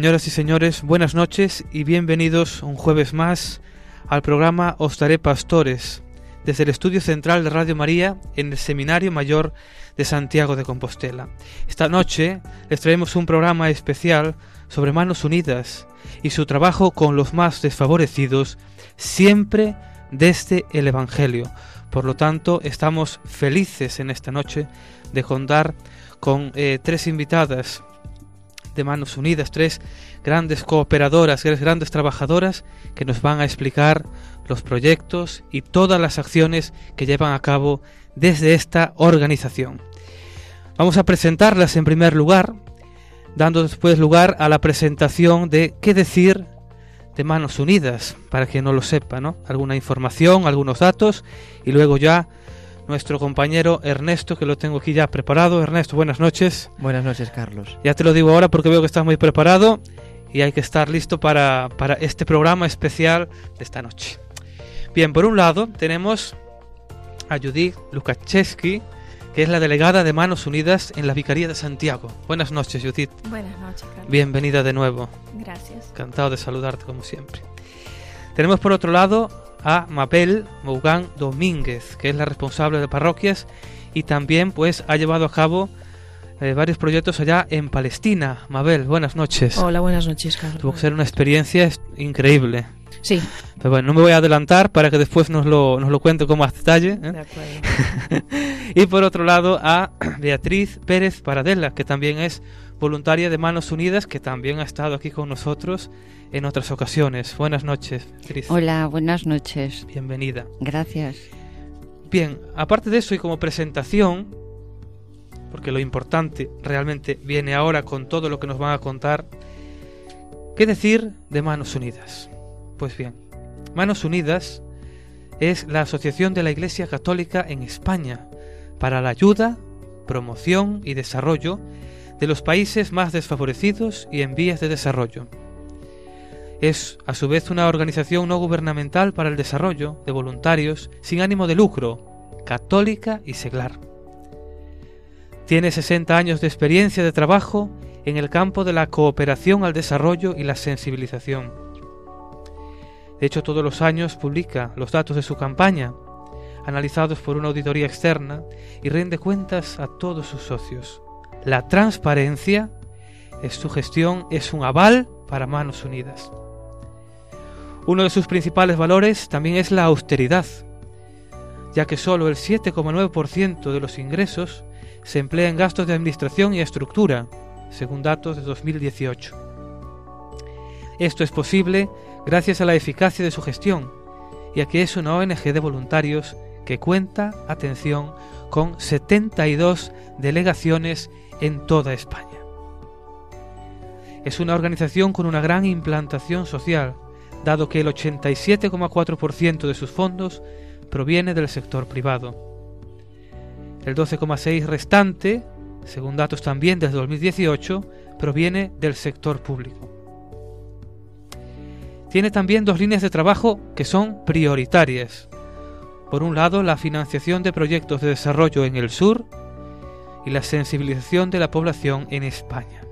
Señoras y señores, buenas noches y bienvenidos un jueves más al programa Os Daré Pastores, desde el estudio central de Radio María en el Seminario Mayor de Santiago de Compostela. Esta noche les traemos un programa especial sobre Manos Unidas y su trabajo con los más desfavorecidos, siempre desde el Evangelio. Por lo tanto, estamos felices en esta noche de contar con eh, tres invitadas Manos Unidas, tres grandes cooperadoras, tres grandes trabajadoras que nos van a explicar los proyectos y todas las acciones que llevan a cabo desde esta organización. Vamos a presentarlas en primer lugar, dando después lugar a la presentación de qué decir de Manos Unidas, para quien no lo sepa, ¿no? Alguna información, algunos datos y luego ya nuestro compañero Ernesto, que lo tengo aquí ya preparado. Ernesto, buenas noches. Buenas noches, Carlos. Ya te lo digo ahora porque veo que estás muy preparado y hay que estar listo para, para este programa especial de esta noche. Bien, por un lado tenemos a Judith Lukaczewski, que es la delegada de Manos Unidas en la Vicaría de Santiago. Buenas noches, Judith. Buenas noches, Carlos. Bienvenida de nuevo. Gracias. Encantado de saludarte como siempre. Tenemos por otro lado a Mabel Mougán Domínguez, que es la responsable de parroquias y también pues ha llevado a cabo eh, varios proyectos allá en Palestina. Mabel, buenas noches. Hola, buenas noches, Carlos. Tuvo que ser una experiencia increíble. Sí, Pero bueno, no me voy a adelantar para que después nos lo, nos lo cuente con más detalle. ¿eh? de acuerdo. Y por otro lado a Beatriz Pérez Paradela, que también es voluntaria de Manos Unidas, que también ha estado aquí con nosotros en otras ocasiones. Buenas noches, Beatriz. Hola, buenas noches. Bienvenida. Gracias. Bien, aparte de eso y como presentación, porque lo importante realmente viene ahora con todo lo que nos van a contar, ¿qué decir de Manos Unidas? Pues bien, Manos Unidas es la Asociación de la Iglesia Católica en España para la ayuda, promoción y desarrollo de los países más desfavorecidos y en vías de desarrollo. Es a su vez una organización no gubernamental para el desarrollo de voluntarios sin ánimo de lucro, católica y seglar. Tiene 60 años de experiencia de trabajo en el campo de la cooperación al desarrollo y la sensibilización. De hecho, todos los años publica los datos de su campaña, analizados por una auditoría externa, y rinde cuentas a todos sus socios. La transparencia es su gestión, es un aval para Manos Unidas. Uno de sus principales valores también es la austeridad, ya que solo el 7,9% de los ingresos se emplea en gastos de administración y estructura, según datos de 2018. Esto es posible gracias a la eficacia de su gestión y a que es una ONG de voluntarios que cuenta, atención, con 72 delegaciones en toda España. Es una organización con una gran implantación social, dado que el 87,4% de sus fondos proviene del sector privado. El 12,6% restante, según datos también desde 2018, proviene del sector público. Tiene también dos líneas de trabajo que son prioritarias. Por un lado, la financiación de proyectos de desarrollo en el sur y la sensibilización de la población en España.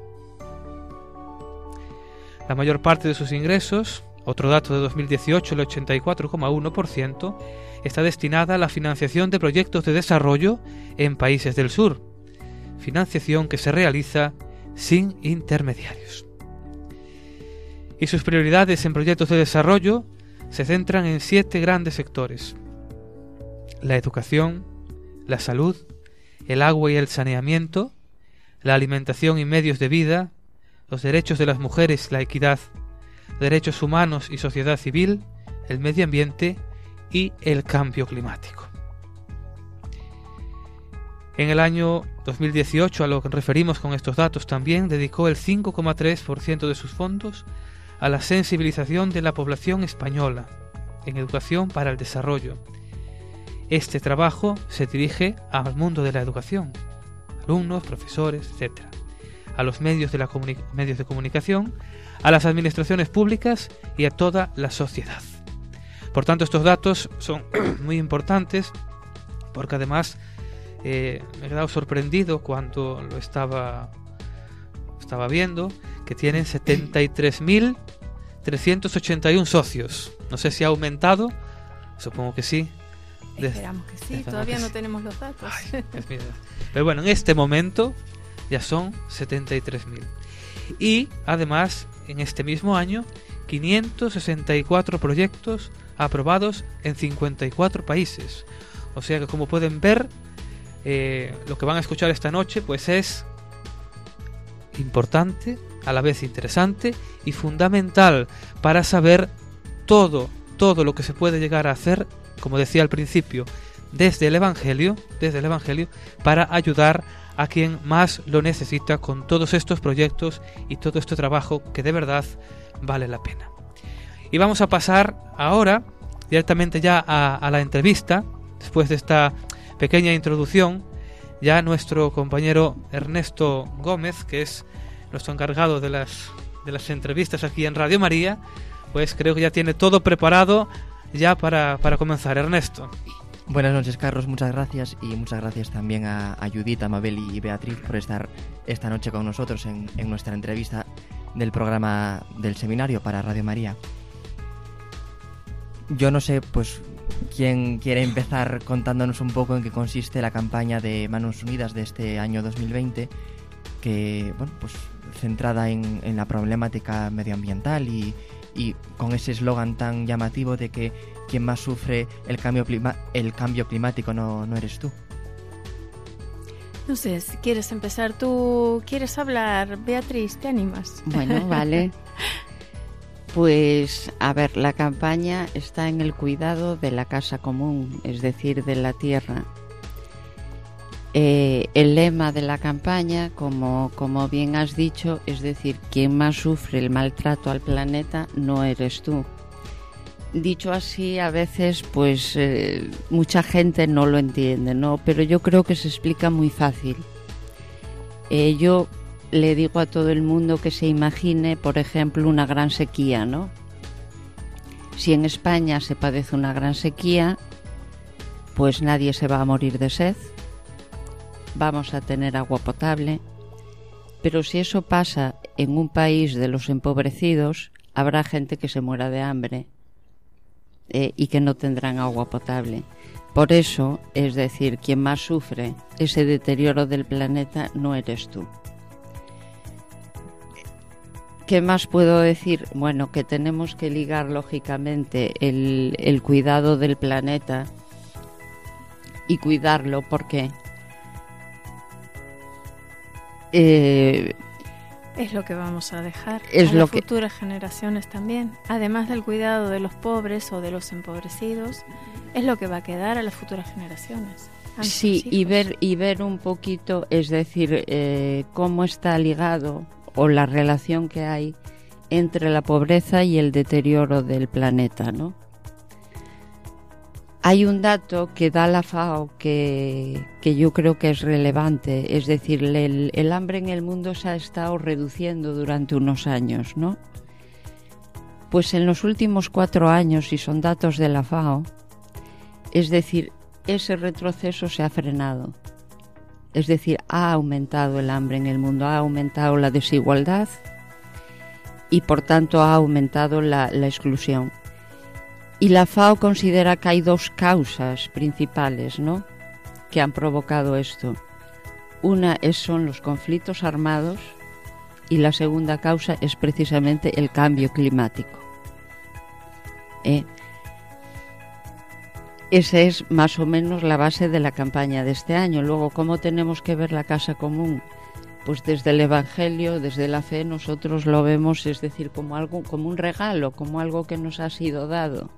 La mayor parte de sus ingresos, otro dato de 2018, el 84,1%, está destinada a la financiación de proyectos de desarrollo en países del sur, financiación que se realiza sin intermediarios. Y sus prioridades en proyectos de desarrollo se centran en siete grandes sectores. La educación, la salud, el agua y el saneamiento, la alimentación y medios de vida, los derechos de las mujeres, la equidad, derechos humanos y sociedad civil, el medio ambiente y el cambio climático. En el año 2018, a lo que referimos con estos datos también, dedicó el 5,3% de sus fondos a la sensibilización de la población española en educación para el desarrollo. Este trabajo se dirige al mundo de la educación, alumnos, profesores, etc., a los medios de, la medios de comunicación, a las administraciones públicas y a toda la sociedad. Por tanto, estos datos son muy importantes porque además eh, me he quedado sorprendido cuando lo estaba, estaba viendo, que tienen 73.381 socios. No sé si ha aumentado, supongo que sí. Esperamos que sí, todavía no tenemos los datos. Pero bueno, en este momento ya son 73.000. Y además, en este mismo año, 564 proyectos aprobados en 54 países. O sea que como pueden ver, eh, lo que van a escuchar esta noche pues es importante, a la vez interesante y fundamental para saber todo, todo lo que se puede llegar a hacer, como decía al principio, desde el Evangelio, desde el Evangelio, para ayudar a quien más lo necesita con todos estos proyectos y todo este trabajo que de verdad vale la pena. Y vamos a pasar ahora directamente ya a, a la entrevista, después de esta pequeña introducción, ya nuestro compañero Ernesto Gómez, que es nuestro encargado de las, de las entrevistas aquí en Radio María, pues creo que ya tiene todo preparado ya para, para comenzar. Ernesto. Buenas noches, Carlos. Muchas gracias y muchas gracias también a, Judith, a Mabel y Beatriz por estar esta noche con nosotros en, en nuestra entrevista del programa del seminario para Radio María. Yo no sé, pues ¿Quién quiere empezar contándonos un poco en qué consiste la campaña de Manos Unidas de este año 2020, que, bueno, pues centrada en, en la problemática medioambiental y, y con ese eslogan tan llamativo de que quien más sufre el cambio, clima el cambio climático no, no eres tú? No sé, si quieres empezar tú, ¿quieres hablar? Beatriz, ¿te animas? Bueno, vale. Pues, a ver, la campaña está en el cuidado de la casa común, es decir, de la tierra. Eh, el lema de la campaña, como, como bien has dicho, es decir, quien más sufre el maltrato al planeta no eres tú. Dicho así, a veces, pues eh, mucha gente no lo entiende, ¿no? Pero yo creo que se explica muy fácil. Eh, yo le digo a todo el mundo que se imagine, por ejemplo, una gran sequía, ¿no? Si en España se padece una gran sequía, pues nadie se va a morir de sed, vamos a tener agua potable, pero si eso pasa en un país de los empobrecidos, habrá gente que se muera de hambre eh, y que no tendrán agua potable. Por eso, es decir, quien más sufre ese deterioro del planeta no eres tú. ¿Qué más puedo decir? Bueno, que tenemos que ligar lógicamente el, el cuidado del planeta y cuidarlo porque eh, es lo que vamos a dejar es a lo las que... futuras generaciones también. Además del cuidado de los pobres o de los empobrecidos, es lo que va a quedar a las futuras generaciones. Sí, y ver y ver un poquito, es decir, eh, cómo está ligado o la relación que hay entre la pobreza y el deterioro del planeta, ¿no? Hay un dato que da la FAO que, que yo creo que es relevante, es decir, el, hambre en el mundo se ha estado reduciendo durante unos años, ¿no? Pues en los últimos cuatro años, y son datos de la FAO, es decir, ese retroceso se ha frenado. Es decir, ha aumentado el hambre en el mundo, ha aumentado la desigualdad y por tanto ha aumentado la exclusión. Y la FAO considera que hay dos causas principales ¿no? que han provocado esto. Una es, son los conflictos armados y la segunda causa es precisamente el cambio climático. Eh, esa es más o menos la base de la campaña de este año. Luego, ¿cómo tenemos que ver la casa común? Pues desde el Evangelio, desde la fe, nosotros lo vemos, es decir, como algo, como un regalo, como algo que nos ha sido dado.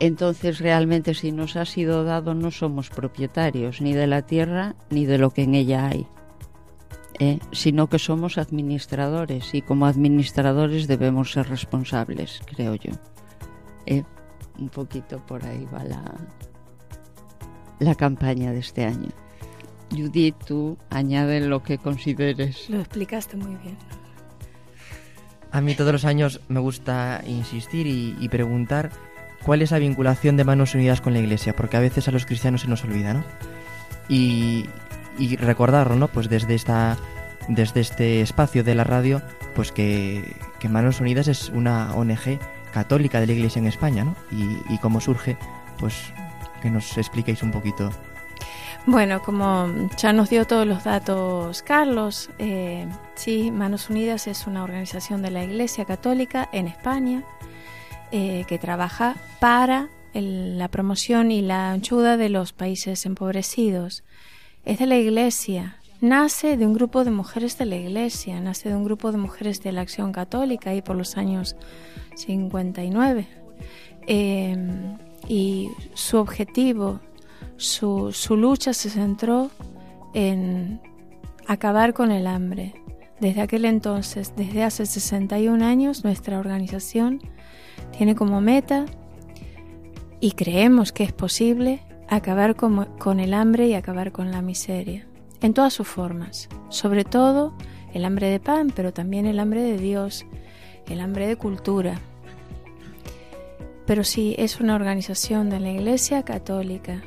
Entonces, realmente, si nos ha sido dado, no somos propietarios ni de la tierra ni de lo que en ella hay. ¿eh? sino que somos administradores y como administradores debemos ser responsables, creo yo. ¿eh? Un poquito por ahí va la, la campaña de este año. Judith, tú añade lo que consideres. Lo explicaste muy bien. A mí todos los años me gusta insistir y, y, preguntar cuál es la vinculación de Manos Unidas con la Iglesia, porque a veces a los cristianos se nos olvida, ¿no? Y, y recordarlo, ¿no? Pues desde esta desde este espacio de la radio, pues que, Manos Unidas es una ONG católica de la Iglesia en España, ¿no? Y, y cómo surge, pues que nos expliquéis un poquito. Bueno, como ya nos dio todos los datos Carlos, eh, sí, Manos Unidas es una organización de la Iglesia Católica en España eh, que trabaja para la promoción y la ayuda de los países empobrecidos. Es de la Iglesia, nace de un grupo de mujeres de la Iglesia, nace de un grupo de mujeres de la Acción Católica ahí por los años 59. Eh, y su objetivo su, su lucha se centró en acabar con el hambre. Desde aquel entonces, desde hace 61 años, nuestra organización tiene como meta, y creemos que es posible, acabar con, con, el hambre y acabar con la miseria, en todas sus formas, sobre todo el hambre de pan, pero también el hambre de Dios, el hambre de cultura. Pero sí, es una organización de la Iglesia Católica,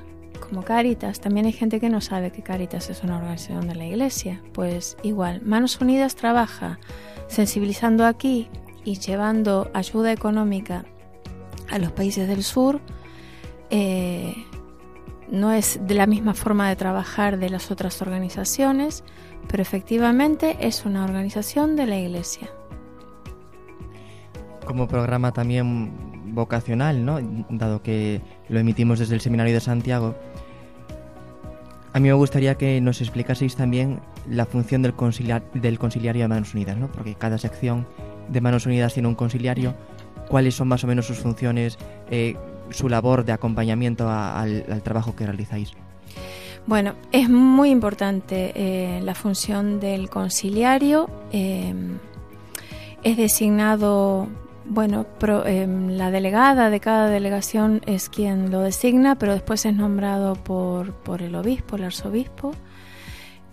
como Caritas. También hay gente que no sabe que Caritas es una organización de la Iglesia. Pues igual, Manos Unidas trabaja sensibilizando aquí y llevando ayuda económica a los países del sur. Eh, no es de la misma forma de trabajar de las otras organizaciones, pero efectivamente es una organización de la Iglesia. Como programa también vocacional, ¿no? Dado que lo emitimos desde el Seminario de Santiago, a mí me gustaría que nos explicaseis también la función del, conciliar, del conciliario de Manos Unidas, ¿no? Porque cada sección de Manos Unidas tiene un conciliario. ¿Cuáles son más o menos sus funciones, eh, su labor de acompañamiento al, al, trabajo que realizáis? Bueno, es muy importante eh, la función del conciliario. Eh, es designado bueno, pro, eh, la delegada de cada delegación es quien lo designa, pero después es nombrado por, por el obispo, el arzobispo.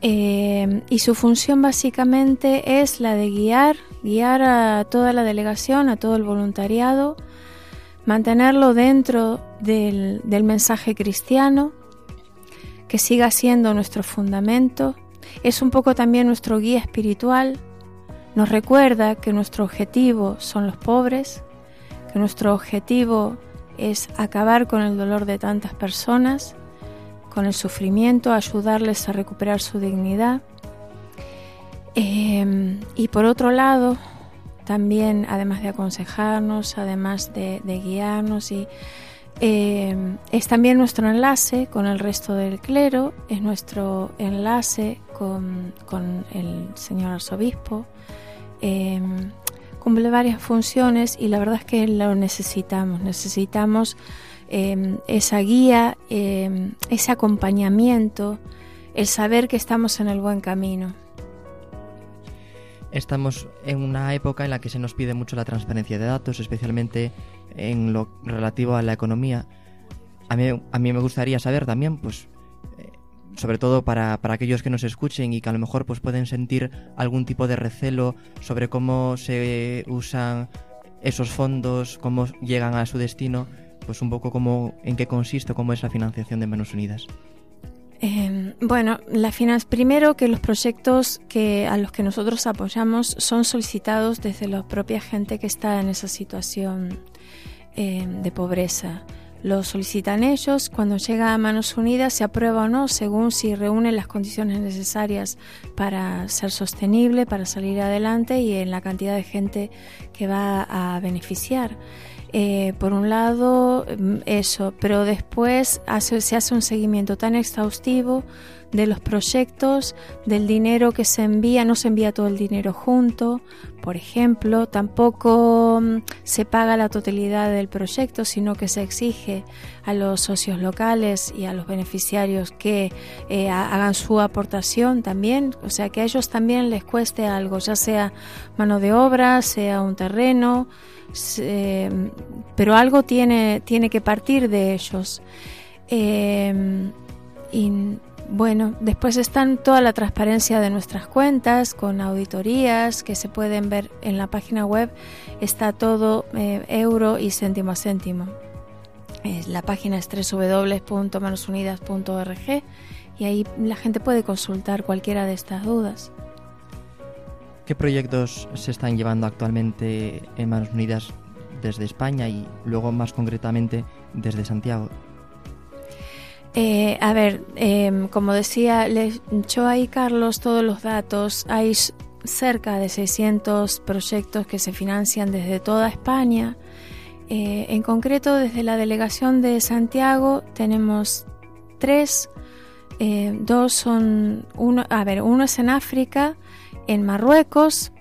Eh, y su función básicamente es la de guiar, guiar a toda la delegación, a todo el voluntariado, mantenerlo dentro del, del mensaje cristiano, que siga siendo nuestro fundamento. Es un poco también nuestro guía espiritual, nos recuerda que nuestro objetivo son los pobres, que nuestro objetivo es acabar con el dolor de tantas personas, con el sufrimiento, ayudarles a recuperar su dignidad. Eh, y por otro lado, también, además de aconsejarnos, además de, guiarnos, y, eh, es también nuestro enlace con el resto del clero, es nuestro enlace con, con el señor arzobispo, eh, cumple varias funciones y la verdad es que lo necesitamos. Necesitamos eh, esa guía, eh, ese acompañamiento, el saber que estamos en el buen camino. Estamos en una época en la que se nos pide mucho la transparencia de datos, especialmente en lo relativo a la economía. A mí, a mí me gustaría saber también, pues, sobre todo para, para, aquellos que nos escuchen y que a lo mejor pues pueden sentir algún tipo de recelo sobre cómo se usan esos fondos, cómo llegan a su destino, pues un poco cómo, en qué consiste, cómo es la financiación de Manos Unidas. Eh, bueno, la finanza primero que los proyectos que a los que nosotros apoyamos son solicitados desde la propia gente que está en esa situación eh, de pobreza. Lo solicitan ellos, cuando llega a Manos Unidas se aprueba o no según si reúne las condiciones necesarias para ser sostenible, para salir adelante y en la cantidad de gente que va a beneficiar. Eh, por un lado, mm, eso, pero después se hace un seguimiento tan exhaustivo de los proyectos, del dinero que se envía, no se envía todo el dinero junto, por ejemplo, tampoco mm, se paga la totalidad del proyecto, sino que se exige a los socios locales y a los beneficiarios que eh, hagan su aportación también, o sea, que a ellos también les cueste algo, ya sea mano de obra, sea un terreno, pero algo tiene, tiene que partir de ellos. Eh, y bueno, después están toda la transparencia de nuestras cuentas con auditorías que se pueden ver en la página web. Está todo eh, euro y céntimo a céntimo. la página es www.manosunidas.org y ahí la gente puede consultar cualquiera de estas dudas. ¿Qué proyectos se están llevando actualmente en Manos Unidas desde España y luego más concretamente desde Santiago? Eh, a ver, em, como decía, le echó ahí Carlos todos los datos. Hay cerca de 600 proyectos que se financian desde toda España. Eh, en concreto, desde la delegación de Santiago tenemos tres. Eh, dos son, uno, a ver, uno es en África, en Marruecos,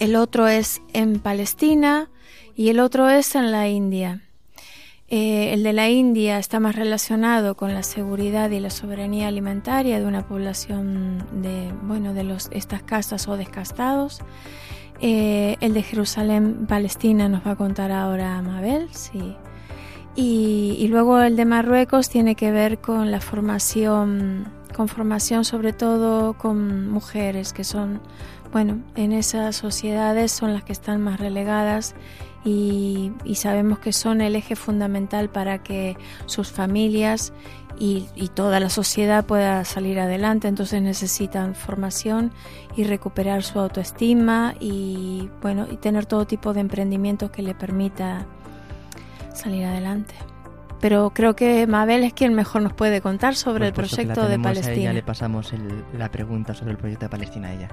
el otro es en Palestina y el otro es en la India. Eh, el de la India está más relacionado con la seguridad y la soberanía alimentaria de una población de, bueno, de los, estas casas o descastados. Eh, el de Jerusalén, Palestina, nos va a contar ahora Mabel, sí. Y, y, luego el de Marruecos tiene que ver con la formación, con formación sobre todo con mujeres que son, bueno, en esas sociedades son las que están más relegadas y, sabemos que son el eje fundamental para que sus familias y, toda la sociedad pueda salir adelante. Entonces necesitan formación y recuperar su autoestima y bueno y tener todo tipo de emprendimientos que le permita salir adelante. Pero creo que Mabel es quien mejor nos puede contar sobre el proyecto de Palestina. A le pasamos la pregunta sobre el proyecto de Palestina a ella.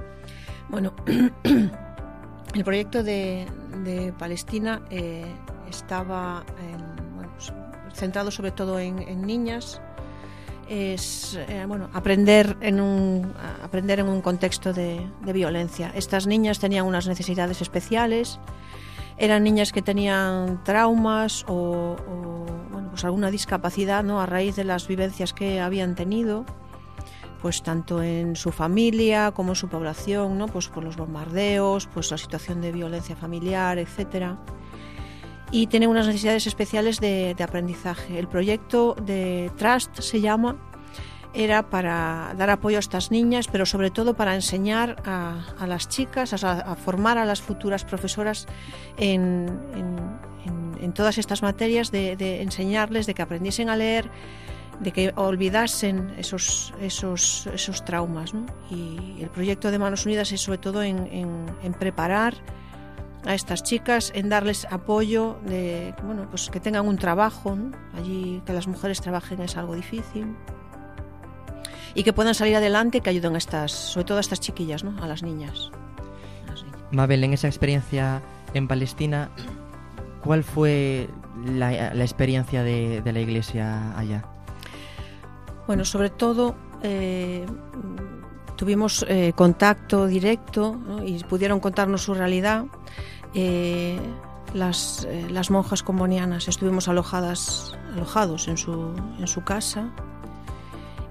Bueno, El proyecto de, Palestina eh, estaba pues, centrado sobre todo en, niñas. Es eh, bueno aprender en un aprender en un contexto de, violencia. Estas niñas tenían unas necesidades especiales. Eran niñas que tenían traumas o, bueno, pues alguna discapacidad ¿no? a raíz de las vivencias que habían tenido pues tanto en su familia como en su población, ¿no? pues por los bombardeos, pues la situación de violencia familiar, etcétera. Y tiene unas necesidades especiales de, aprendizaje. El proyecto de Trust se llama, era para dar apoyo a estas niñas, pero sobre todo para enseñar a, las chicas, a, formar a las futuras profesoras en, todas estas materias, de, de enseñarles, de que aprendiesen a leer, de que olvidasen esos, esos, esos traumas. Y el proyecto de Manos Unidas es sobre todo en, en, preparar a estas chicas, en darles apoyo, de bueno, pues que tengan un trabajo. Allí que las mujeres trabajen es algo difícil. Y que puedan salir adelante, que ayuden a estas, sobre todo a estas chiquillas, ¿no? a las niñas. Mabel, en esa experiencia en Palestina, ¿cuál fue la, experiencia de, de la iglesia allá? Bueno, sobre todo eh, tuvimos eh, contacto directo y pudieron contarnos su realidad. Eh, las, las, monjas combonianas estuvimos alojadas, alojados en su, en su casa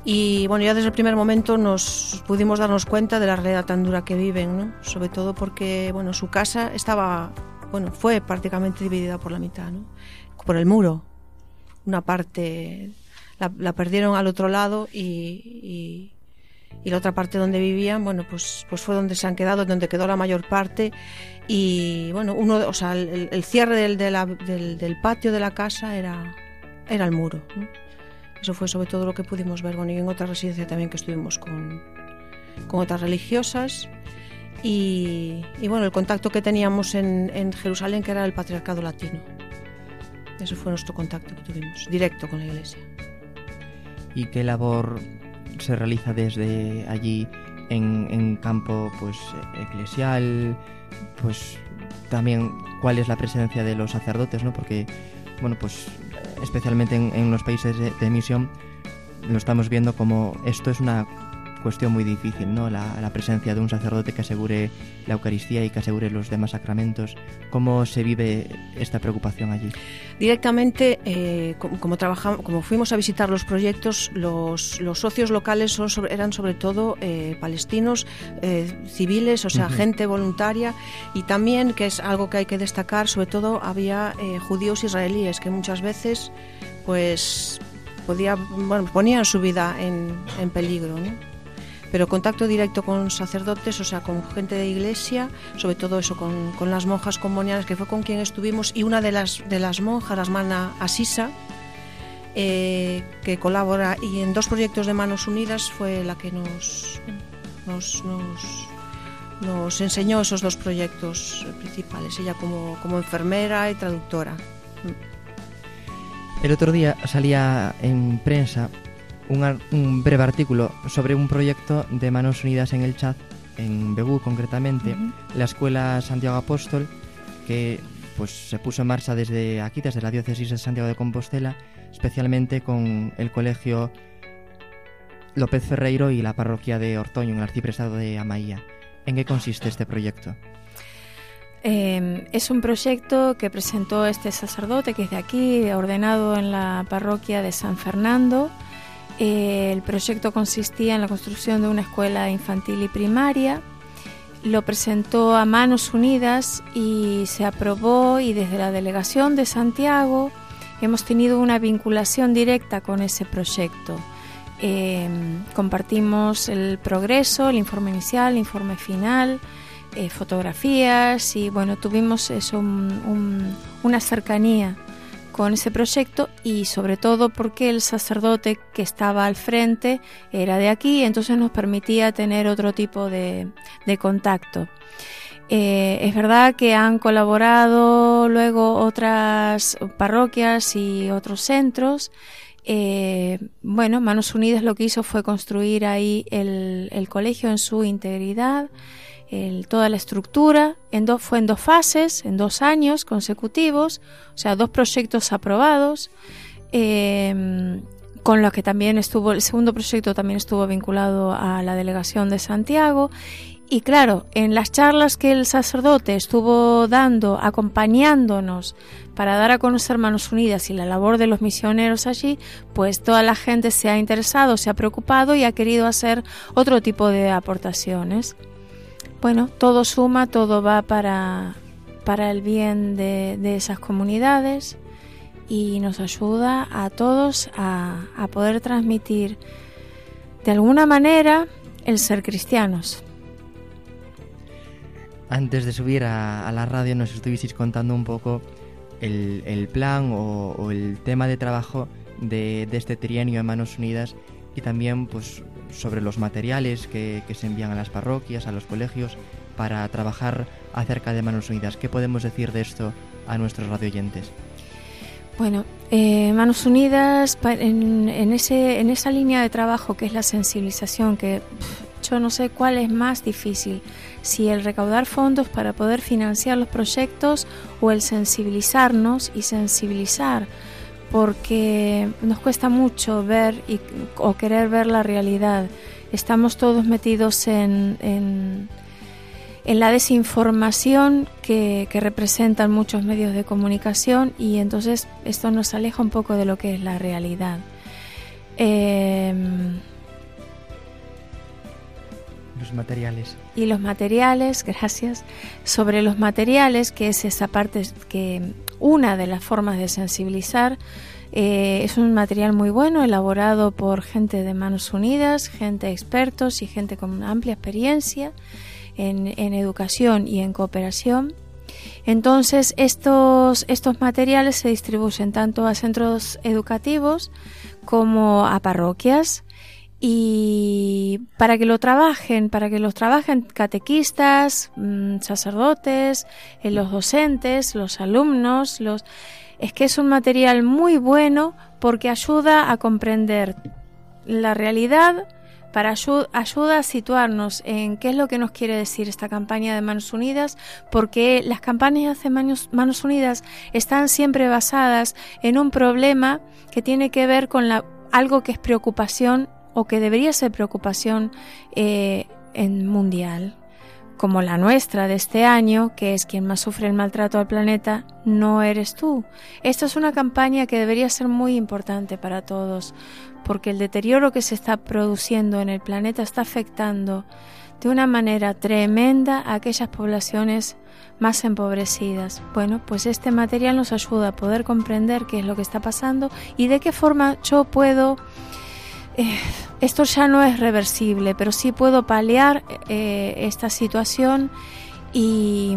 y bueno, ya desde el primer momento nos pudimos darnos cuenta de la realidad tan dura que viven, ¿no? sobre todo porque bueno, su casa estaba, bueno, fue prácticamente dividida por la mitad, ¿no? por el muro. Una parte la, perdieron al otro lado y, y, la otra parte donde vivían, bueno, pues, pues fue donde se han quedado, donde quedó la mayor parte. Y bueno, uno, o sea, el, cierre del, del, del, patio de la casa era, era el muro. Eso fue sobre todo lo que pudimos ver. Bueno, y en otra residencia también que estuvimos con, con otras religiosas. Y, bueno, el contacto que teníamos en, en Jerusalén, que era el patriarcado latino. Ese fue nuestro contacto que tuvimos, directo con la iglesia y qué labor se realiza desde allí en, campo pues eclesial, pues también cuál es la presencia de los sacerdotes, ¿no? Porque, bueno, pues especialmente en, los países de, de misión, lo estamos viendo como esto es una cuestión muy difícil, ¿no? La, presencia de un sacerdote que asegure la Eucaristía y que asegure los demás sacramentos. ¿Cómo se vive esta preocupación allí? Directamente, eh, como, trabajamos, como fuimos a visitar los proyectos, los, socios locales son eran sobre todo eh, palestinos, eh, civiles, o sea, gente voluntaria, y también, que es algo que hay que destacar, sobre todo había judíos israelíes que muchas veces, pues, podía, bueno, ponían su vida en, en peligro, ¿no? Pero contacto directo con sacerdotes, o sea, con gente de iglesia, sobre todo eso, con, con las monjas comunianas, que fue con quien estuvimos, y una de las, de las monjas, la hermana Asisa, eh, que colabora, y en dos proyectos de Manos Unidas fue la que nos, nos, nos, nos enseñó esos dos proyectos principales, ella como, como enfermera y traductora. El otro día salía en prensa un, breve artículo sobre un proyecto de Manos Unidas en el Chat, en Begú concretamente, la Escuela Santiago Apóstol, que pues se puso en marcha desde aquí, desde la diócesis de Santiago de Compostela, especialmente con el colegio López Ferreiro y la parroquia de Ortoño, en el arciprestado de Amaía. ¿En qué consiste este proyecto? Em, es un proyecto que presentó este sacerdote que es de aquí, ordenado en la parroquia de San Fernando, eh, el proyecto consistía en la construcción de una escuela infantil y primaria. Lo presentó a Manos Unidas y se aprobó y desde la delegación de Santiago hemos tenido una vinculación directa con ese proyecto. Em, compartimos el progreso, el informe inicial, el informe final, eh, fotografías y bueno, tuvimos eso, una cercanía con ese proyecto y sobre todo porque el sacerdote que estaba al frente era de aquí, entonces nos permitía tener otro tipo de, contacto. Eh, es verdad que han colaborado luego otras parroquias y otros centros. Eh, bueno, Manos Unidas lo que hizo fue construir ahí el, el colegio en su integridad toda la estructura en fue en dos fases, en dos años consecutivos, o sea, dos proyectos aprobados, em, con los que también estuvo, el segundo proyecto también estuvo vinculado a la delegación de Santiago. Y claro, en las charlas que el sacerdote estuvo dando, acompañándonos para dar a conocer Manos Unidas y la labor de los misioneros allí, pues toda la gente se ha interesado, se ha preocupado y ha querido hacer otro tipo de aportaciones bueno, todo suma, todo va para, para el bien de, esas comunidades y nos ayuda a todos a, poder transmitir de alguna manera el ser cristianos. Antes de subir a, la radio nos estuvieseis contando un poco el, plan o, el tema de trabajo de, de este trienio en Manos Unidas y también pues sobre los materiales que, se envían a las parroquias, a los colegios, para trabajar acerca de Manos Unidas. ¿Qué podemos decir de esto a nuestros radioyentes? Bueno, eh, Manos Unidas, en, en esa línea de trabajo que es la sensibilización, que yo no sé cuál es más difícil, si el recaudar fondos para poder financiar los proyectos o el sensibilizarnos y sensibilizar porque nos cuesta mucho ver y, o querer ver la realidad. Estamos todos metidos en, en, la desinformación que, representan muchos medios de comunicación y entonces esto nos aleja un poco de lo que es la realidad. Em, los materiales. Y los materiales, gracias. Sobre los materiales, que es esa parte que una de las formas de sensibilizar. Eh, es un material muy bueno, elaborado por gente de Manos Unidas, gente expertos y gente con amplia experiencia en, educación y en cooperación. Entonces, estos, estos materiales se distribuyen tanto a centros educativos como a parroquias y para que lo trabajen, para que los trabajen catequistas, mm, sacerdotes, eh, los docentes, los alumnos, los es que es un material muy bueno porque ayuda a comprender la realidad para ayuda a situarnos en qué es lo que nos quiere decir esta campaña de Manos Unidas, porque las campañas de Manos, Manos Unidas están siempre basadas en un problema que tiene que ver con la, algo que es preocupación o que debería ser preocupación eh, en mundial, como la nuestra de este año, que es quien más sufre el maltrato al planeta, no eres tú. Esta es una campaña que debería ser muy importante para todos, porque el deterioro que se está produciendo en el planeta está afectando de una manera tremenda a aquellas poblaciones más empobrecidas. Bueno, pues este material nos ayuda a poder comprender qué es lo que está pasando y de qué forma yo puedo eh, esto ya no es reversible, pero sí puedo paliar eh, esta situación y,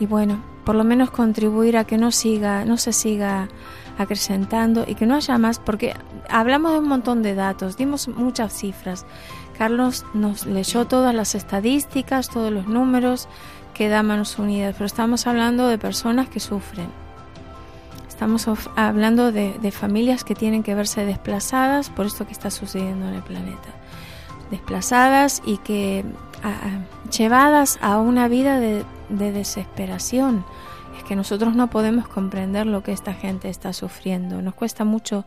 bueno, por lo menos contribuir a que no siga, no se siga acrecentando y que no haya más, porque hablamos de un montón de datos, dimos muchas cifras. Carlos nos leyó todas las estadísticas, todos los números que da Manos Unidas, pero estamos hablando de personas que sufren Estamos hablando de, familias que tienen que verse desplazadas por esto que está sucediendo en el planeta. Desplazadas y que llevadas a una vida de, desesperación. Es que nosotros no podemos comprender lo que esta gente está sufriendo. Nos cuesta mucho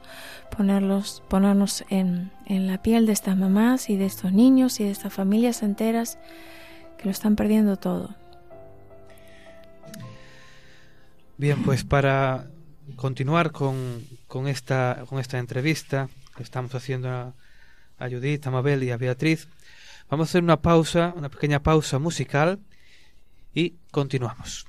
ponerlos, ponernos en la piel de estas mamás y de estos niños y de estas familias enteras que lo están perdiendo todo. Bien, pues para continuar con, con, esta, con esta entrevista que estamos haciendo a, a Judith, a Mabel y a Beatriz, vamos a hacer una pausa, una pequeña pausa musical y continuamos.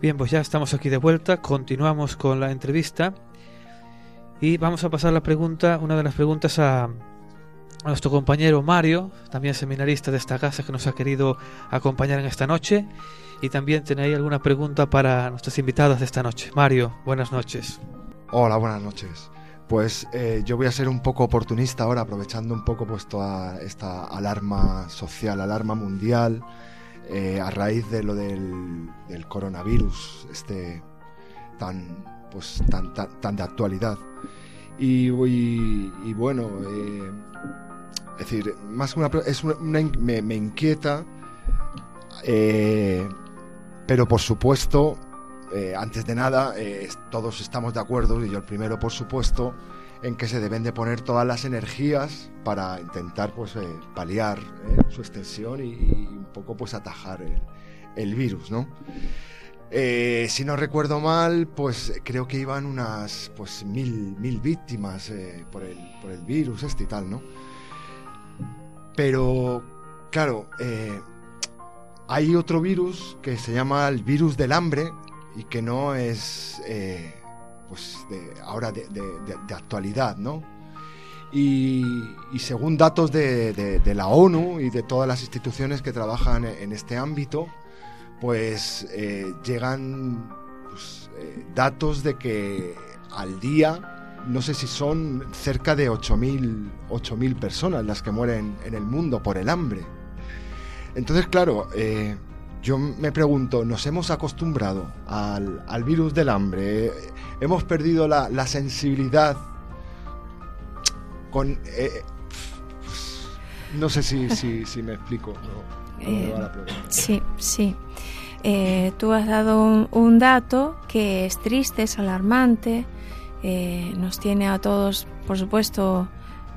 Bien, pues ya estamos aquí de vuelta, continuamos con la entrevista y vamos a pasar la pregunta, una de las preguntas a, a nuestro compañero Mario, también seminarista de esta casa que nos ha querido acompañar en esta noche y también tenéis alguna pregunta para nuestras invitadas de esta noche. Mario, buenas noches. Hola, buenas noches. Pues eh, yo voy a ser un poco oportunista ahora, aprovechando un poco pues toda esta alarma social, alarma mundial, eh, a raíz de lo del, coronavirus, este tan pues tan, tan, tan de actualidad. Y, bueno, eh, es decir, más que una, es una, me, inquieta, eh, pero por supuesto, antes de nada, todos estamos de acuerdo, y yo el primero, por supuesto, en que se deben de poner todas las energías para intentar pues eh, paliar eh, su extensión y, un poco pues atajar el, virus, ¿no? Eh, si no recuerdo mal, pues creo que iban unas pues mil, mil víctimas por, el, por el virus este y tal, ¿no? Pero, claro, hay otro virus que se llama el virus del hambre y que no es pues de, ahora de, de- actualidad, ¿no? Y, según datos de, la ONU y de todas las instituciones que trabajan en, en este ámbito, pues eh, llegan pues, eh, datos de que al día, no sé si son cerca de 8.000 8.000 personas las que mueren en el mundo por el hambre. Entonces, claro, eh, yo me pregunto, ¿nos hemos acostumbrado al, al virus del hambre? ¿Hemos perdido la, la sensibilidad con... eh, no sé si, si, si me explico. ¿no? ¿Dónde Eh, va la pregunta? Sí, sí. Eh, tú has dado un, un dato que es triste, es alarmante, eh, nos tiene a todos, por supuesto,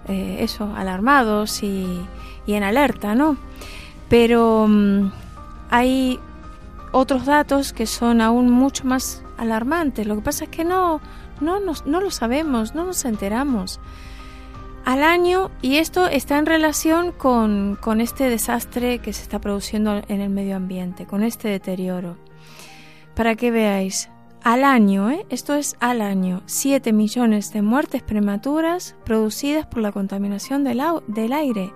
eso, alarmados y, y en alerta, ¿no? Pero mm, hay otros datos que son aún mucho más alarmantes. Lo que pasa es que no, no, nos- no lo sabemos, no nos enteramos al año y esto está en relación con, con este desastre que se está produciendo en el medio ambiente, con este deterioro. Para que veáis, al año, ¿eh? esto es al año, 7 millones de muertes prematuras producidas por la contaminación del, au- del aire.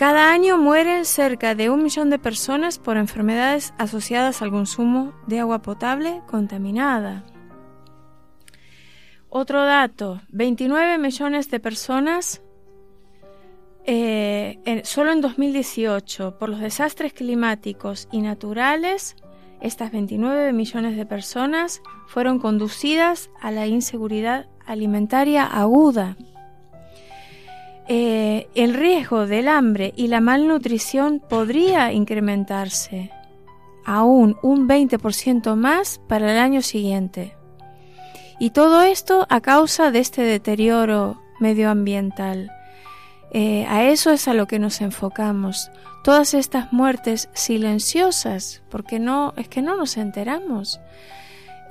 Cada año mueren cerca de un millón de personas por enfermedades asociadas al consumo de agua potable contaminada. Otro dato, 29 millones de personas eh, en- solo en 2018 por los desastres climáticos y naturales, estas 29 millones de personas fueron conducidas a la inseguridad alimentaria aguda. Eh, el riesgo del hambre y la malnutrición podría incrementarse aún un 20% más para el año siguiente. Y todo esto a causa de este deterioro medioambiental. Eh, a eso es a lo que nos enfocamos. Todas estas muertes silenciosas, porque no es que no nos enteramos.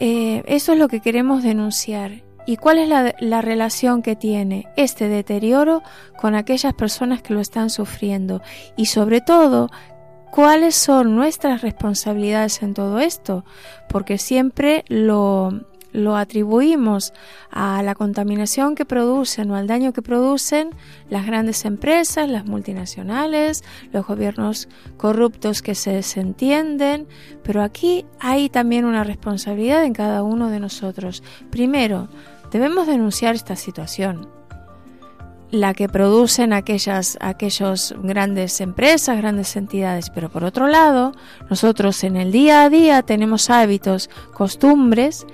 Eh, eso es lo que queremos denunciar. ¿Y cuál es la, la relación que tiene este deterioro con aquellas personas que lo están sufriendo? Y sobre todo, ¿cuáles son nuestras responsabilidades en todo esto? Porque siempre lo, lo atribuimos a la contaminación que producen o al daño que producen las grandes empresas, las multinacionales, los gobiernos corruptos que se desentienden, pero aquí hay también una responsabilidad en cada uno de nosotros. Primero, debemos denunciar esta situación la que producen aquellas aquellos grandes empresas, grandes entidades, pero por otro lado, nosotros en el día a día tenemos hábitos, costumbres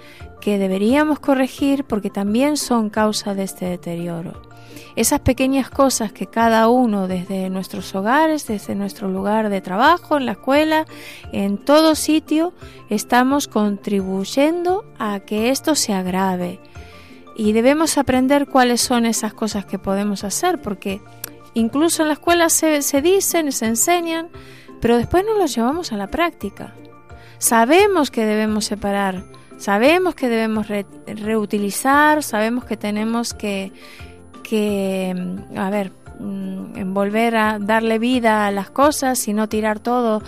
que deberíamos corregir porque también son causa de este deterioro. Esas pequeñas cosas que cada uno desde nuestros hogares, desde nuestro lugar de trabajo, en la escuela, en todo sitio, estamos contribuyendo a que esto se agrave. Y debemos aprender cuáles son esas cosas que podemos hacer, porque incluso en la escuela se, dicen se enseñan, pero después no los llevamos a la práctica. Sabemos que debemos separar, sabemos que debemos re- reutilizar, sabemos que tenemos que, que, a ver, mm, volver a darle vida a las cosas y no tirar todo,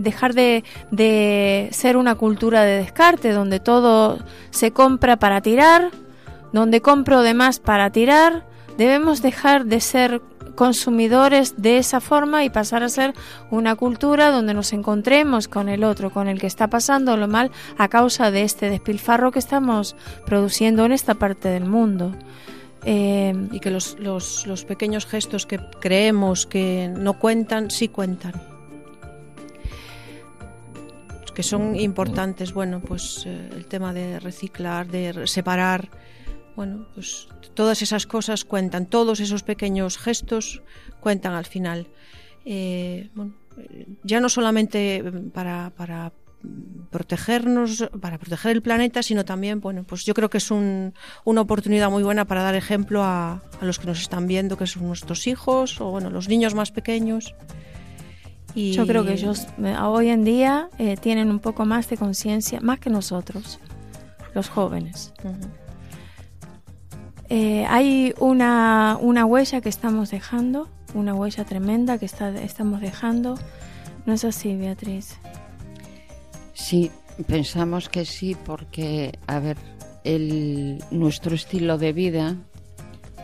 dejar de, de ser una cultura de descarte donde todo se compra para tirar, donde compro de más para tirar, debemos dejar de ser consumidores de esa forma y pasar a ser una cultura donde nos encontremos con el otro, con el que está pasando lo mal a causa de este despilfarro que estamos produciendo en esta parte del mundo. Eh, y que los, los, los pequeños gestos que creemos que no cuentan, sí cuentan que son importantes, bueno, pues eh, el tema de reciclar, de separar, bueno, pues todas esas cosas cuentan, todos esos pequeños gestos cuentan al final. Eh, ya no solamente para, para protegernos, para proteger el planeta, sino también, bueno, pues yo creo que es un, una oportunidad muy buena para dar ejemplo a, a, los que nos están viendo, que son nuestros hijos o, bueno, los niños más pequeños. Y... Yo creo que ellos eh, hoy en día eh, tienen un poco más de conciencia, más que nosotros, los jóvenes. Uh -huh. Eh, hay una, una, huella que estamos dejando, una huella tremenda que está, estamos dejando. ¿No es así, Beatriz? Sí, pensamos que sí, porque, a ver, el, nuestro estilo de vida,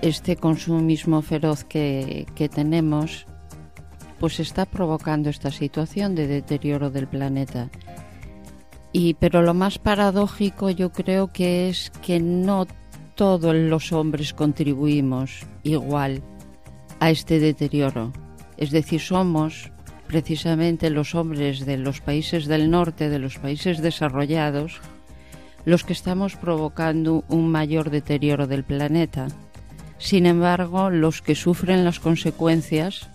este consumismo feroz que, que tenemos, pues está provocando esta situación de deterioro del planeta. Y, pero lo más paradójico yo creo que es que no todos los hombres contribuimos igual a este deterioro. Es decir, somos precisamente los hombres de los países del norte, de los países desarrollados, los que estamos provocando un mayor deterioro del planeta. Sin embargo, los que sufren las consecuencias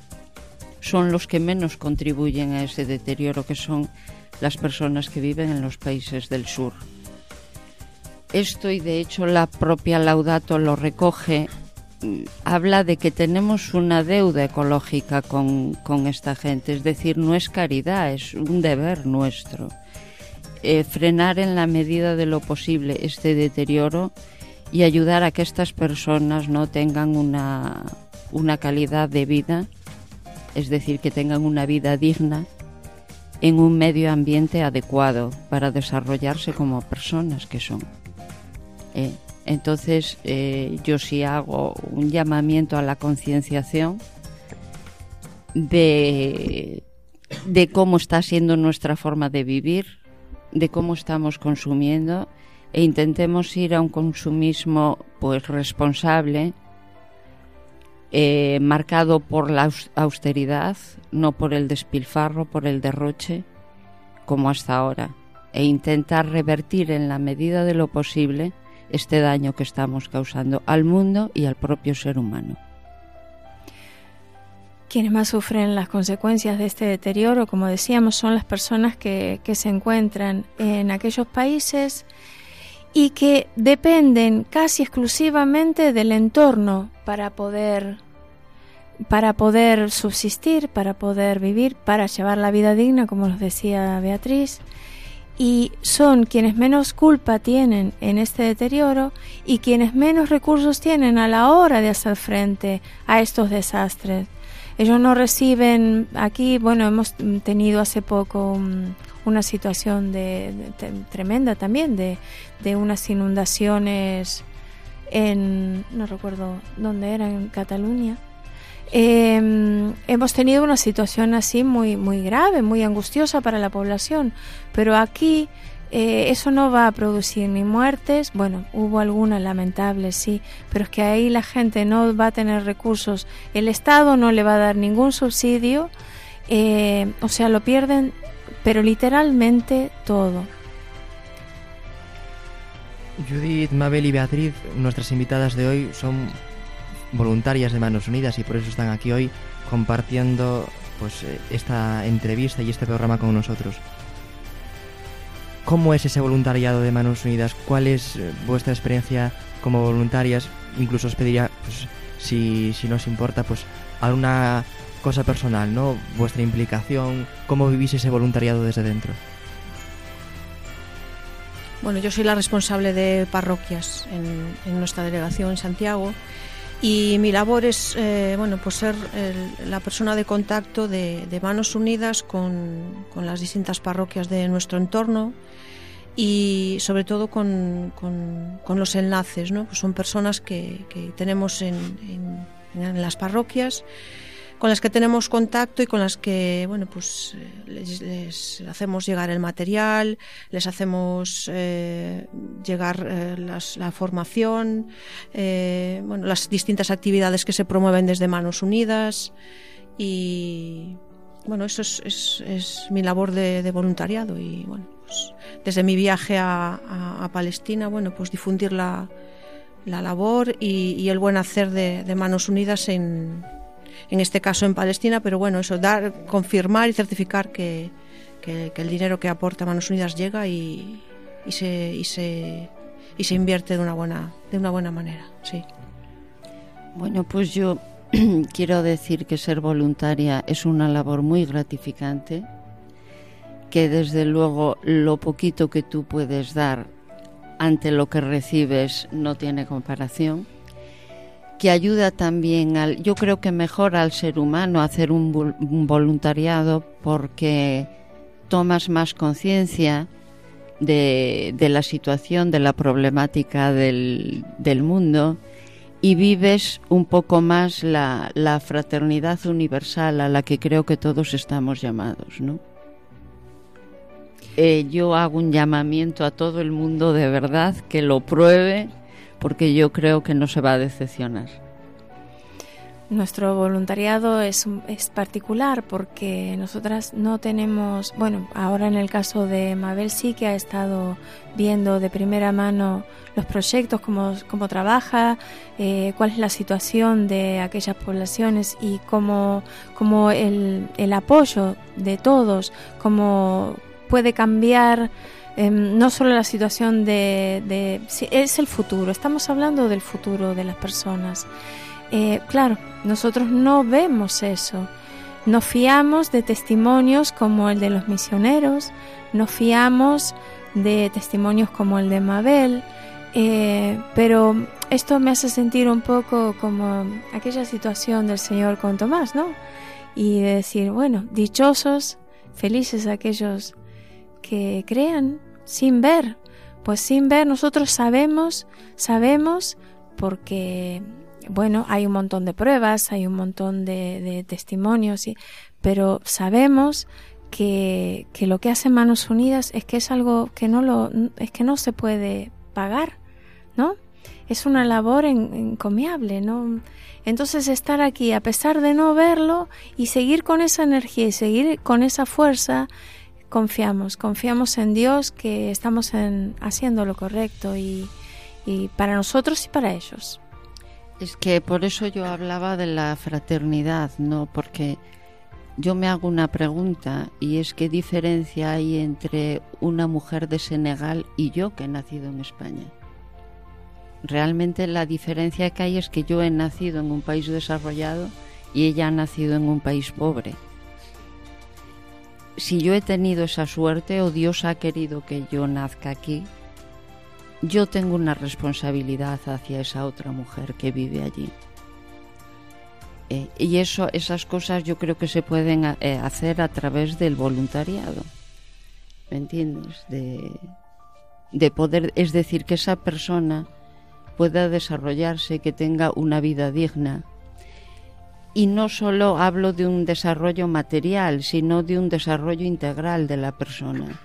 son los que menos contribuyen a ese deterioro, que son las personas que viven en los países del sur esto y de hecho la propia Laudato lo recoge, habla de que tenemos una deuda ecológica con, con esta gente, es decir, no es caridad, es un deber nuestro. Eh, frenar en la medida de lo posible este deterioro y ayudar a que estas personas no tengan una, una calidad de vida, es decir, que tengan una vida digna en un medio ambiente adecuado para desarrollarse como personas que son. Eh, entonces, eh, yo sí hago un llamamiento a la concienciación de, de cómo está siendo nuestra forma de vivir, de cómo estamos consumiendo e intentemos ir a un consumismo pues responsable, eh, marcado por la austeridad, no por el despilfarro, por el derroche, como hasta ahora, e intentar revertir en la medida de lo posible este daño que estamos causando al mundo y al propio ser humano. Quienes más sufren las consecuencias de este deterioro, como decíamos, son las personas que, se encuentran en aquellos países y que dependen casi exclusivamente del entorno para poder para poder subsistir, para poder vivir, para llevar la vida digna, como nos decía Beatriz, y son quienes menos culpa tienen en este deterioro y quienes menos recursos tienen a la hora de hacer frente a estos desastres. Ellos no reciben, aquí, bueno, hemos tenido hace poco una situación de, de, tremenda también de, de unas inundaciones en, no recuerdo dónde era, en Cataluña eh, hemos tenido una situación así muy, muy grave, muy angustiosa para la población, pero aquí eh, eso no va a producir ni muertes, bueno, hubo algunas lamentables, sí, pero es que ahí la gente no va a tener recursos, el Estado no le va a dar ningún subsidio, eh, o sea, lo pierden, pero literalmente todo. Judith, Mabel y Beatriz, nuestras invitadas de hoy, son voluntarias de Manos Unidas y por eso están aquí hoy compartiendo pues eh, esta entrevista y este programa con nosotros. ¿Cómo es ese voluntariado de Manos Unidas? ¿Cuál es eh, vuestra experiencia como voluntarias? Incluso os pediría, pues, si, si nos importa, pues alguna cosa personal, ¿no? Vuestra implicación, cómo vivís ese voluntariado desde dentro. Bueno, yo soy la responsable de parroquias en, en nuestra delegación en Santiago y mi labor es eh, bueno, pues ser la persona de contacto de, Manos Unidas con, las distintas parroquias de nuestro entorno y sobre todo con, los enlaces. ¿no? Pues son personas que, tenemos en, en, en las parroquias con las que tenemos contacto y con las que bueno pues les, les hacemos llegar el material les hacemos eh, llegar eh, la formación eh, bueno las distintas actividades que se promueven desde Manos Unidas y bueno eso es, mi labor de, voluntariado y bueno pues, desde mi viaje a, Palestina bueno pues difundir la, la labor y, y el buen hacer de, de Manos Unidas en en este caso en Palestina, pero bueno, eso, dar, confirmar y certificar que, el dinero que aporta Manos Unidas llega y, y, se, y, se, y se invierte de una buena, de una buena manera, sí. Bueno, pues yo quiero decir que ser voluntaria es una labor muy gratificante, que desde luego lo poquito que tú puedes dar ante lo que recibes no tiene comparación que ayuda también al, yo creo que mejora al ser humano hacer un, un voluntariado porque tomas más conciencia de, la situación, de la problemática del, mundo y vives un poco más la, la, fraternidad universal a la que creo que todos estamos llamados, ¿no? Eh, yo hago un llamamiento a todo el mundo de verdad que lo pruebe porque yo creo que no se va a decepcionar. Nuestro voluntariado es, es, particular porque nosotras no tenemos, bueno, ahora en el caso de Mabel sí que ha estado viendo de primera mano los proyectos, cómo, cómo trabaja, eh, cuál es la situación de aquellas poblaciones y cómo, cómo el, el apoyo de todos, cómo puede cambiar eh, no solo la situación de, de es el futuro, estamos hablando del futuro de las personas. Eh, claro, nosotros no vemos eso. Nos fiamos de testimonios como el de los misioneros, nos fiamos de testimonios como el de Mabel, eh, pero esto me hace sentir un poco como aquella situación del Señor con Tomás, ¿no? Y de decir, bueno, dichosos, felices aquellos que crean sin ver. Pues sin ver nosotros sabemos, sabemos porque, bueno, hay un montón de pruebas, hay un montón de, testimonios, y, pero sabemos que, que, lo que hace Manos Unidas es que es algo que no lo, es que no se puede pagar, ¿no? Es una labor en, encomiable, ¿no? Entonces estar aquí a pesar de no verlo y seguir con esa energía y seguir con esa fuerza confiamos, confiamos en Dios que estamos en, haciendo lo correcto y, para nosotros y para ellos. Es que por eso yo hablaba de la fraternidad, ¿no? Porque yo me hago una pregunta y es qué diferencia hay entre una mujer de Senegal y yo que he nacido en España. Realmente la diferencia que hay es que yo he nacido en un país desarrollado y ella ha nacido en un país pobre si yo he tenido esa suerte o Dios ha querido que yo nazca aquí, yo tengo una responsabilidad hacia esa otra mujer que vive allí. Eh, y eso, esas cosas yo creo que se pueden eh, hacer a través del voluntariado. ¿Me entiendes? De, de poder, es decir, que esa persona pueda desarrollarse, que tenga una vida digna, y no solo hablo de un desarrollo material, sino de un desarrollo integral de la persona.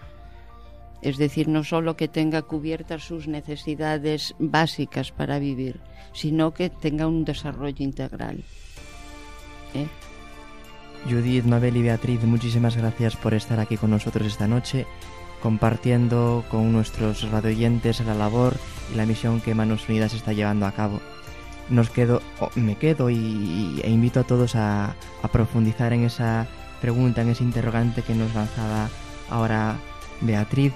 Es decir, no solo que tenga cubiertas sus necesidades básicas para vivir, sino que tenga un desarrollo integral. ¿Eh? Judith, Mabel y Beatriz, muchísimas gracias por estar aquí con nosotros esta noche, compartiendo con nuestros radioyentes la labor y la misión que Manos Unidas está llevando a cabo nos quedo, me quedo y, e invito a todos a, a, profundizar en esa pregunta, en ese interrogante que nos lanzaba ahora Beatriz,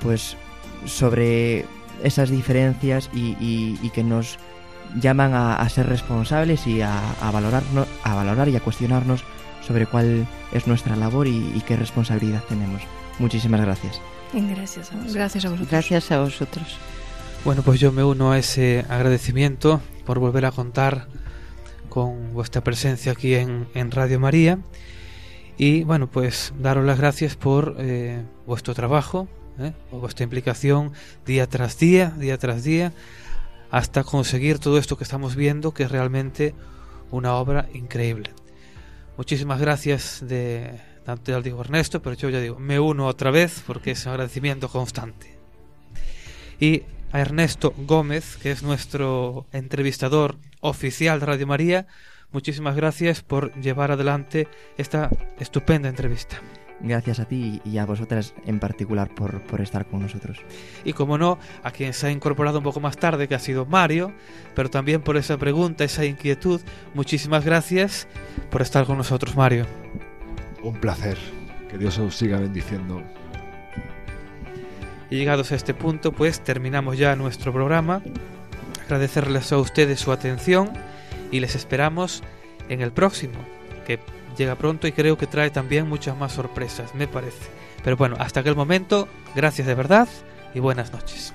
pues sobre esas diferencias y, y, y que nos llaman a, a ser responsables y a, a, valorarnos, a valorar y a cuestionarnos sobre cuál es nuestra labor y, qué responsabilidad tenemos. Muchísimas gracias. Gracias a vosotros. Gracias a vosotros. Gracias a vosotros. Bueno, pues yo me uno a ese agradecimiento por volver a contar con vuestra presencia aquí en, Radio María y bueno, pues daros las gracias por eh, vuestro trabajo, ¿eh? vuestra implicación día tras día, día tras día, hasta conseguir todo esto que estamos viendo, que es realmente una obra increíble. Muchísimas gracias de tanto ya digo Ernesto, pero yo ya digo, me uno otra vez porque es un agradecimiento constante. Y a Ernesto Gómez, que es nuestro entrevistador oficial de Radio María, muchísimas gracias por llevar adelante esta estupenda entrevista. Gracias a ti y a vosotras en particular por, por, estar con nosotros. Y como no, a quien se ha incorporado un poco más tarde, que ha sido Mario, pero también por esa pregunta, esa inquietud, muchísimas gracias por estar con nosotros, Mario. Un placer. Que Dios os siga bendiciendo. Y llegados a este punto, pues terminamos ya nuestro programa. Agradecerles a ustedes su atención y les esperamos en el próximo, que llega pronto y creo que trae también muchas más sorpresas, me parece. Pero bueno, hasta aquel momento, gracias de verdad y buenas noches.